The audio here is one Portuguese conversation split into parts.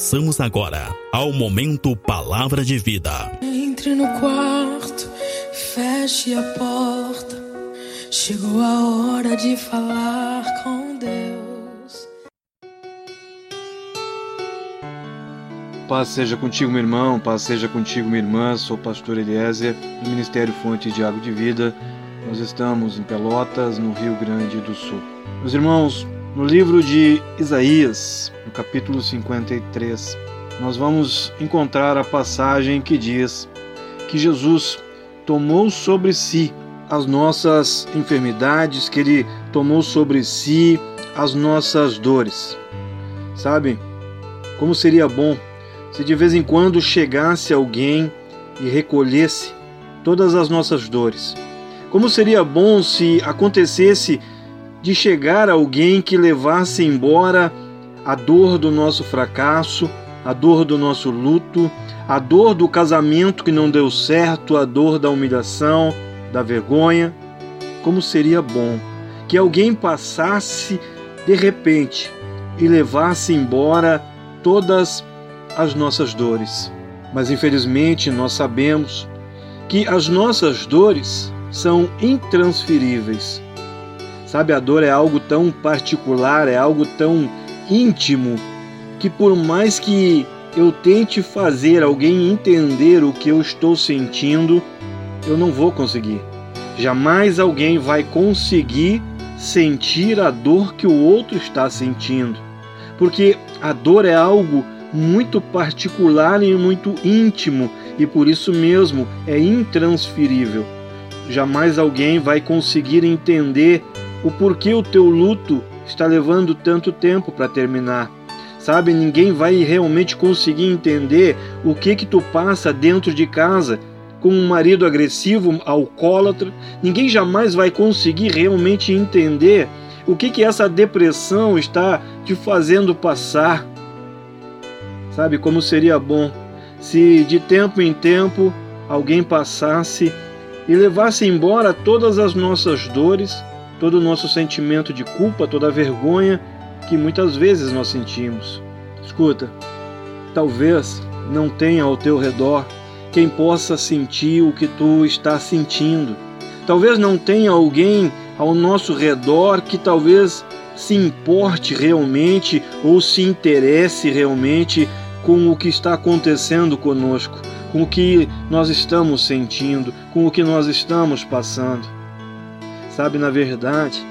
Passamos agora ao momento Palavra de Vida. Entre no quarto, feche a porta. Chegou a hora de falar com Deus. Paz seja contigo, meu irmão, paz seja contigo, minha irmã. Sou o pastor Eliezer, do Ministério Fonte de Água de Vida. Nós estamos em Pelotas, no Rio Grande do Sul. Meus irmãos, no livro de Isaías, no capítulo 53, nós vamos encontrar a passagem que diz que Jesus tomou sobre si as nossas enfermidades, que ele tomou sobre si as nossas dores. Sabe? Como seria bom se de vez em quando chegasse alguém e recolhesse todas as nossas dores. Como seria bom se acontecesse de chegar alguém que levasse embora a dor do nosso fracasso, a dor do nosso luto, a dor do casamento que não deu certo, a dor da humilhação, da vergonha. Como seria bom que alguém passasse de repente e levasse embora todas as nossas dores. Mas infelizmente nós sabemos que as nossas dores são intransferíveis Sabe, a dor é algo tão particular, é algo tão íntimo, que por mais que eu tente fazer alguém entender o que eu estou sentindo, eu não vou conseguir. Jamais alguém vai conseguir sentir a dor que o outro está sentindo, porque a dor é algo muito particular e muito íntimo e por isso mesmo é intransferível. Jamais alguém vai conseguir entender o porquê o teu luto está levando tanto tempo para terminar. Sabe, ninguém vai realmente conseguir entender o que que tu passa dentro de casa com um marido agressivo, alcoólatra. Ninguém jamais vai conseguir realmente entender o que que essa depressão está te fazendo passar. Sabe como seria bom se de tempo em tempo alguém passasse e levasse embora todas as nossas dores todo o nosso sentimento de culpa, toda a vergonha que muitas vezes nós sentimos. Escuta, talvez não tenha ao teu redor quem possa sentir o que tu está sentindo. Talvez não tenha alguém ao nosso redor que talvez se importe realmente ou se interesse realmente com o que está acontecendo conosco, com o que nós estamos sentindo, com o que nós estamos passando. Sabe, na verdade,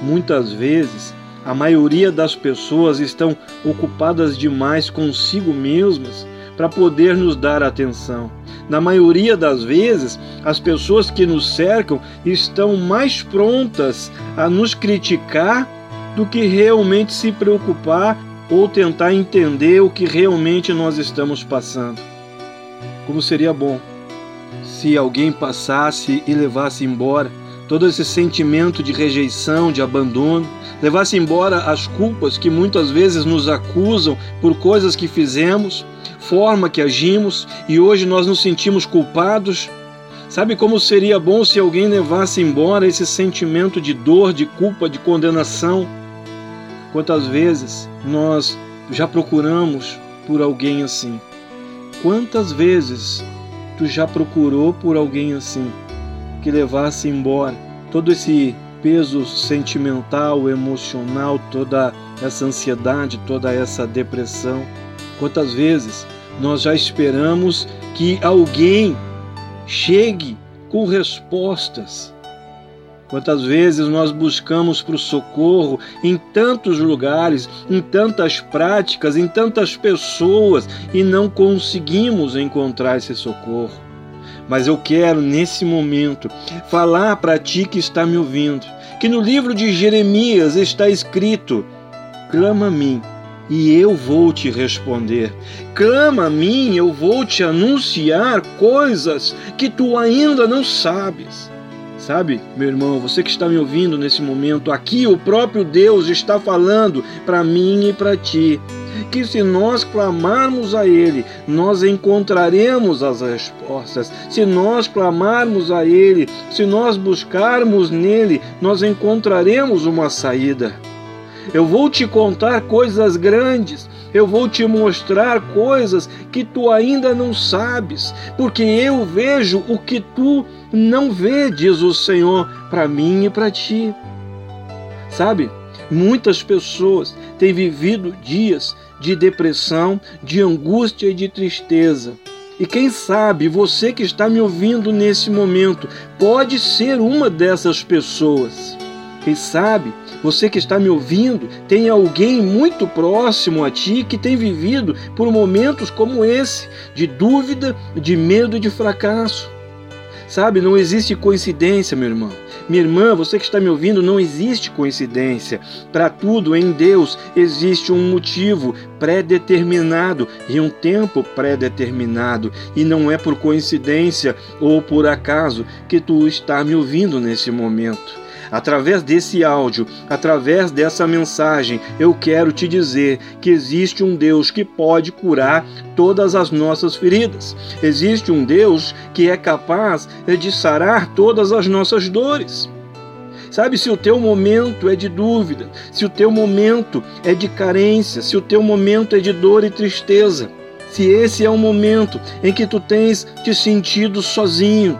muitas vezes a maioria das pessoas estão ocupadas demais consigo mesmas para poder nos dar atenção. Na maioria das vezes, as pessoas que nos cercam estão mais prontas a nos criticar do que realmente se preocupar ou tentar entender o que realmente nós estamos passando. Como seria bom se alguém passasse e levasse embora todo esse sentimento de rejeição, de abandono, levasse embora as culpas que muitas vezes nos acusam por coisas que fizemos, forma que agimos e hoje nós nos sentimos culpados. Sabe como seria bom se alguém levasse embora esse sentimento de dor, de culpa, de condenação? Quantas vezes nós já procuramos por alguém assim? Quantas vezes tu já procurou por alguém assim? Que levasse embora todo esse peso sentimental, emocional, toda essa ansiedade, toda essa depressão. Quantas vezes nós já esperamos que alguém chegue com respostas? Quantas vezes nós buscamos para o socorro em tantos lugares, em tantas práticas, em tantas pessoas e não conseguimos encontrar esse socorro? Mas eu quero, nesse momento, falar para ti que está me ouvindo, que no livro de Jeremias está escrito: clama a mim e eu vou te responder. Clama a mim, eu vou te anunciar coisas que tu ainda não sabes. Sabe, meu irmão, você que está me ouvindo nesse momento, aqui o próprio Deus está falando para mim e para ti que se nós clamarmos a Ele, nós encontraremos as respostas. Se nós clamarmos a Ele, se nós buscarmos nele, nós encontraremos uma saída. Eu vou te contar coisas grandes eu vou te mostrar coisas que tu ainda não sabes, porque eu vejo o que tu não vê, diz o Senhor, para mim e para ti. Sabe? Muitas pessoas têm vivido dias de depressão, de angústia e de tristeza. E quem sabe você que está me ouvindo nesse momento pode ser uma dessas pessoas. Quem sabe você que está me ouvindo tem alguém muito próximo a ti que tem vivido por momentos como esse, de dúvida, de medo e de fracasso. Sabe, não existe coincidência, meu irmão. Minha irmã, você que está me ouvindo, não existe coincidência. Para tudo em Deus existe um motivo pré-determinado e um tempo pré-determinado. E não é por coincidência ou por acaso que tu está me ouvindo nesse momento. Através desse áudio, através dessa mensagem, eu quero te dizer que existe um Deus que pode curar todas as nossas feridas. Existe um Deus que é capaz de sarar todas as nossas dores. Sabe, se o teu momento é de dúvida, se o teu momento é de carência, se o teu momento é de dor e tristeza, se esse é o momento em que tu tens te sentido sozinho,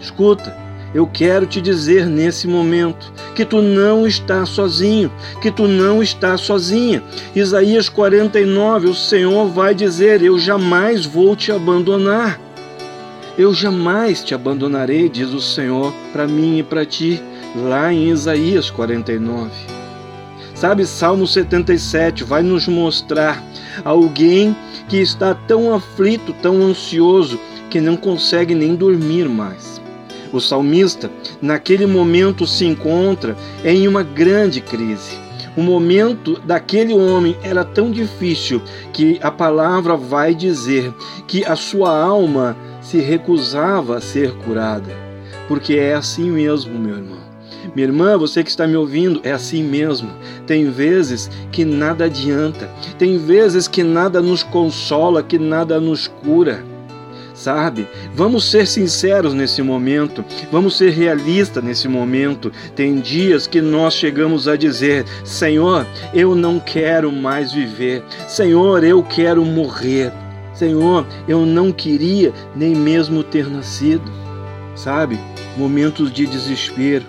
escuta, eu quero te dizer nesse momento que tu não está sozinho, que tu não está sozinha. Isaías 49, o Senhor vai dizer: Eu jamais vou te abandonar. Eu jamais te abandonarei, diz o Senhor, para mim e para ti, lá em Isaías 49. Sabe, Salmo 77 vai nos mostrar alguém que está tão aflito, tão ansioso, que não consegue nem dormir mais. O salmista, naquele momento, se encontra em uma grande crise. O momento daquele homem era tão difícil que a palavra vai dizer que a sua alma se recusava a ser curada. Porque é assim mesmo, meu irmão. Minha irmã, você que está me ouvindo, é assim mesmo. Tem vezes que nada adianta, tem vezes que nada nos consola, que nada nos cura sabe? Vamos ser sinceros nesse momento, vamos ser realistas nesse momento. Tem dias que nós chegamos a dizer: Senhor, eu não quero mais viver, Senhor, eu quero morrer, Senhor, eu não queria nem mesmo ter nascido, sabe? Momentos de desespero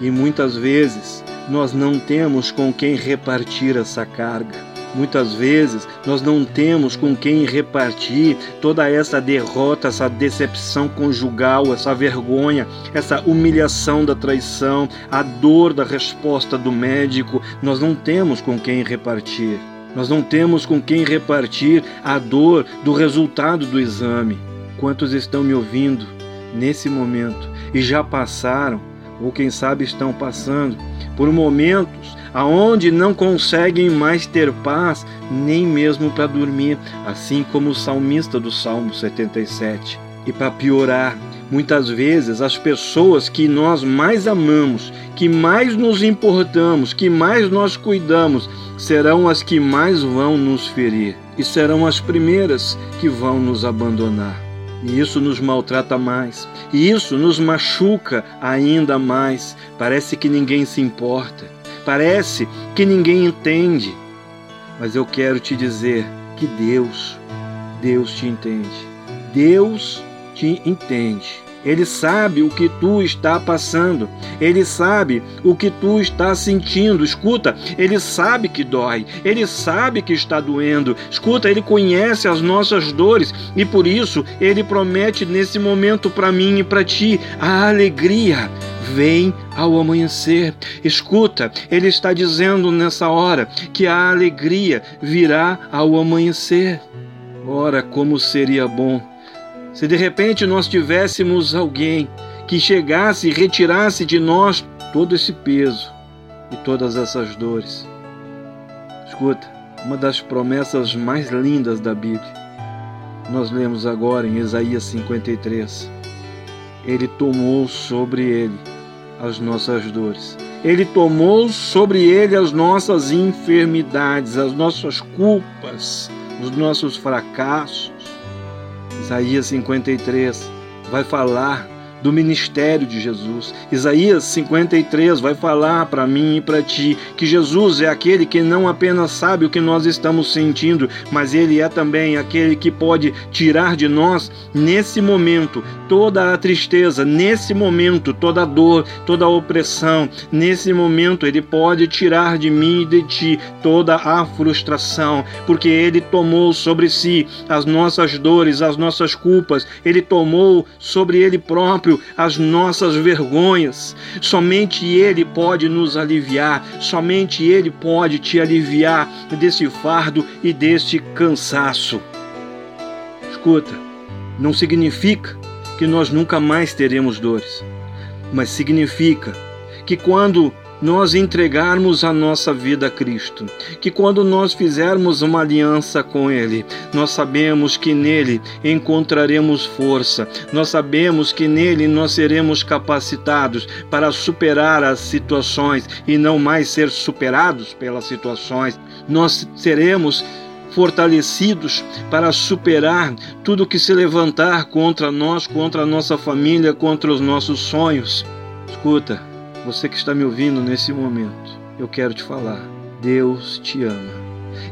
e muitas vezes nós não temos com quem repartir essa carga. Muitas vezes nós não temos com quem repartir toda essa derrota, essa decepção conjugal, essa vergonha, essa humilhação da traição, a dor da resposta do médico. Nós não temos com quem repartir. Nós não temos com quem repartir a dor do resultado do exame. Quantos estão me ouvindo nesse momento e já passaram, ou quem sabe estão passando, por momentos aonde não conseguem mais ter paz, nem mesmo para dormir, assim como o salmista do Salmo 77. E para piorar, muitas vezes as pessoas que nós mais amamos, que mais nos importamos, que mais nós cuidamos, serão as que mais vão nos ferir e serão as primeiras que vão nos abandonar. E isso nos maltrata mais, e isso nos machuca ainda mais. Parece que ninguém se importa. Parece que ninguém entende, mas eu quero te dizer que Deus, Deus te entende. Deus te entende. Ele sabe o que tu está passando. Ele sabe o que tu está sentindo. Escuta, ele sabe que dói. Ele sabe que está doendo. Escuta, ele conhece as nossas dores e por isso ele promete nesse momento para mim e para ti a alegria vem ao amanhecer. Escuta, ele está dizendo nessa hora que a alegria virá ao amanhecer. Ora, como seria bom se de repente nós tivéssemos alguém que chegasse e retirasse de nós todo esse peso e todas essas dores. Escuta, uma das promessas mais lindas da Bíblia. Nós lemos agora em Isaías 53. Ele tomou sobre ele as nossas dores. Ele tomou sobre ele as nossas enfermidades, as nossas culpas, os nossos fracassos. Isaías 53 vai falar do ministério de Jesus. Isaías 53 vai falar para mim e para ti que Jesus é aquele que não apenas sabe o que nós estamos sentindo, mas ele é também aquele que pode tirar de nós nesse momento toda a tristeza, nesse momento toda a dor, toda a opressão, nesse momento ele pode tirar de mim e de ti toda a frustração, porque ele tomou sobre si as nossas dores, as nossas culpas, ele tomou sobre ele próprio as nossas vergonhas. Somente Ele pode nos aliviar, somente Ele pode te aliviar desse fardo e deste cansaço. Escuta, não significa que nós nunca mais teremos dores, mas significa que quando nós entregarmos a nossa vida a Cristo, que quando nós fizermos uma aliança com Ele, nós sabemos que nele encontraremos força, nós sabemos que nele nós seremos capacitados para superar as situações e não mais ser superados pelas situações, nós seremos fortalecidos para superar tudo que se levantar contra nós, contra a nossa família, contra os nossos sonhos. Escuta, você que está me ouvindo nesse momento, eu quero te falar: Deus te ama.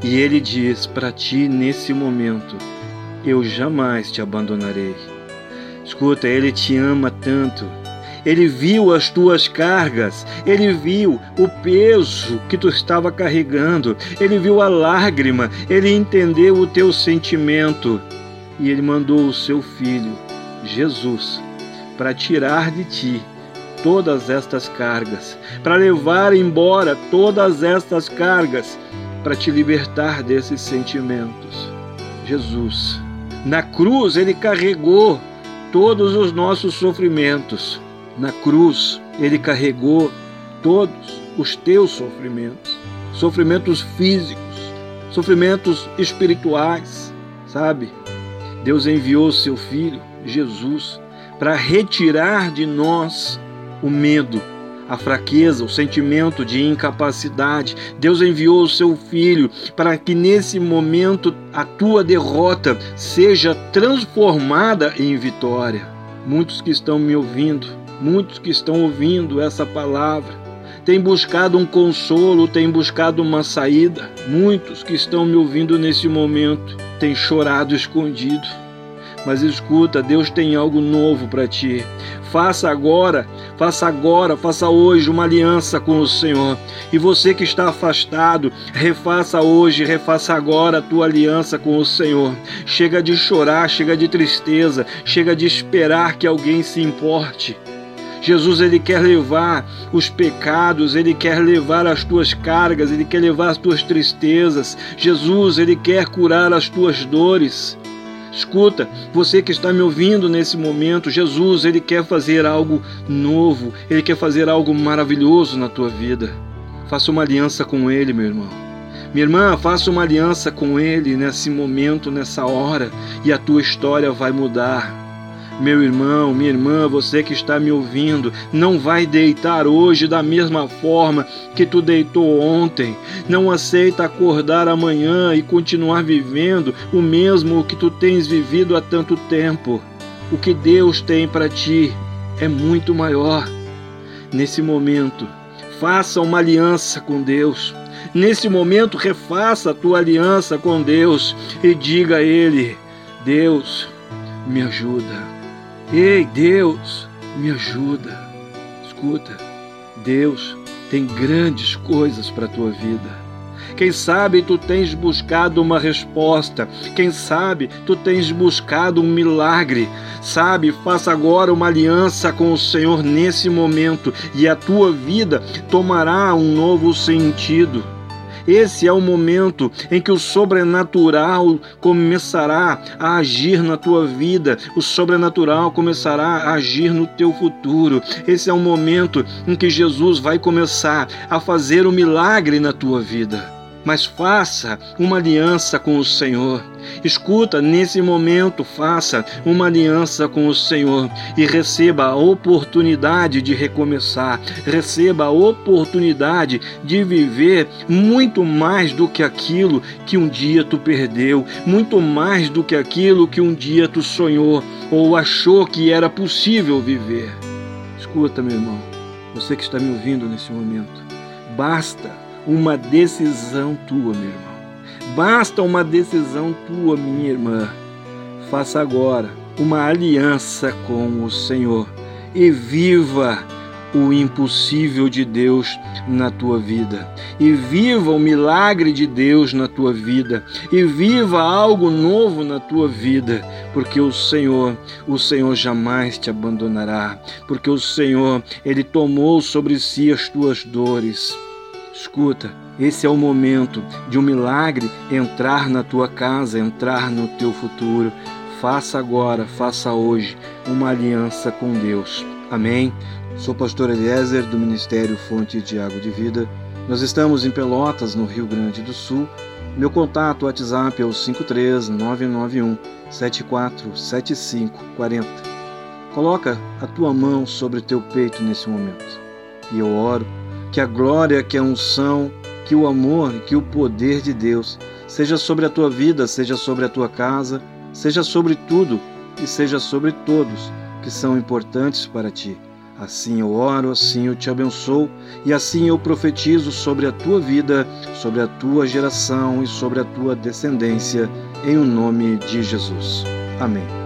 E Ele diz para ti nesse momento: Eu jamais te abandonarei. Escuta, Ele te ama tanto. Ele viu as tuas cargas, ele viu o peso que tu estava carregando, ele viu a lágrima, ele entendeu o teu sentimento e ele mandou o seu filho, Jesus, para tirar de ti todas estas cargas, para levar embora todas estas cargas, para te libertar desses sentimentos. Jesus, na cruz, ele carregou todos os nossos sofrimentos. Na cruz, ele carregou todos os teus sofrimentos, sofrimentos físicos, sofrimentos espirituais, sabe? Deus enviou seu filho, Jesus, para retirar de nós o medo, a fraqueza, o sentimento de incapacidade. Deus enviou o seu filho para que nesse momento a tua derrota seja transformada em vitória. Muitos que estão me ouvindo, muitos que estão ouvindo essa palavra, têm buscado um consolo, têm buscado uma saída. Muitos que estão me ouvindo nesse momento têm chorado escondido. Mas escuta, Deus tem algo novo para ti. Faça agora, faça agora, faça hoje uma aliança com o Senhor. E você que está afastado, refaça hoje, refaça agora a tua aliança com o Senhor. Chega de chorar, chega de tristeza, chega de esperar que alguém se importe. Jesus ele quer levar os pecados, ele quer levar as tuas cargas, ele quer levar as tuas tristezas. Jesus ele quer curar as tuas dores. Escuta, você que está me ouvindo nesse momento, Jesus, ele quer fazer algo novo, ele quer fazer algo maravilhoso na tua vida. Faça uma aliança com ele, meu irmão. Minha irmã, faça uma aliança com ele nesse momento, nessa hora, e a tua história vai mudar. Meu irmão, minha irmã, você que está me ouvindo, não vai deitar hoje da mesma forma que tu deitou ontem. Não aceita acordar amanhã e continuar vivendo o mesmo que tu tens vivido há tanto tempo. O que Deus tem para ti é muito maior. Nesse momento, faça uma aliança com Deus. Nesse momento, refaça a tua aliança com Deus e diga a Ele: Deus, me ajuda. Ei, Deus, me ajuda. Escuta, Deus tem grandes coisas para a tua vida. Quem sabe tu tens buscado uma resposta. Quem sabe tu tens buscado um milagre. Sabe, faça agora uma aliança com o Senhor nesse momento e a tua vida tomará um novo sentido. Esse é o momento em que o sobrenatural começará a agir na tua vida, o sobrenatural começará a agir no teu futuro. Esse é o momento em que Jesus vai começar a fazer o um milagre na tua vida. Mas faça uma aliança com o Senhor. Escuta, nesse momento, faça uma aliança com o Senhor e receba a oportunidade de recomeçar, receba a oportunidade de viver muito mais do que aquilo que um dia tu perdeu, muito mais do que aquilo que um dia tu sonhou ou achou que era possível viver. Escuta, meu irmão, você que está me ouvindo nesse momento, basta uma decisão tua, meu irmão Basta uma decisão tua, minha irmã. Faça agora uma aliança com o Senhor e viva o impossível de Deus na tua vida. E viva o milagre de Deus na tua vida. E viva algo novo na tua vida, porque o Senhor, o Senhor jamais te abandonará, porque o Senhor, ele tomou sobre si as tuas dores. Escuta, esse é o momento de um milagre entrar na tua casa, entrar no teu futuro. Faça agora, faça hoje uma aliança com Deus. Amém? Sou pastor Eliezer do Ministério Fonte de Água de Vida. Nós estamos em Pelotas, no Rio Grande do Sul. Meu contato WhatsApp é o 53991 747540. Coloca a tua mão sobre teu peito nesse momento. E eu oro que a glória, que a unção, que o amor que o poder de Deus seja sobre a tua vida, seja sobre a tua casa, seja sobre tudo e seja sobre todos que são importantes para ti. Assim eu oro, assim eu te abençoo e assim eu profetizo sobre a tua vida, sobre a tua geração e sobre a tua descendência, em o nome de Jesus. Amém.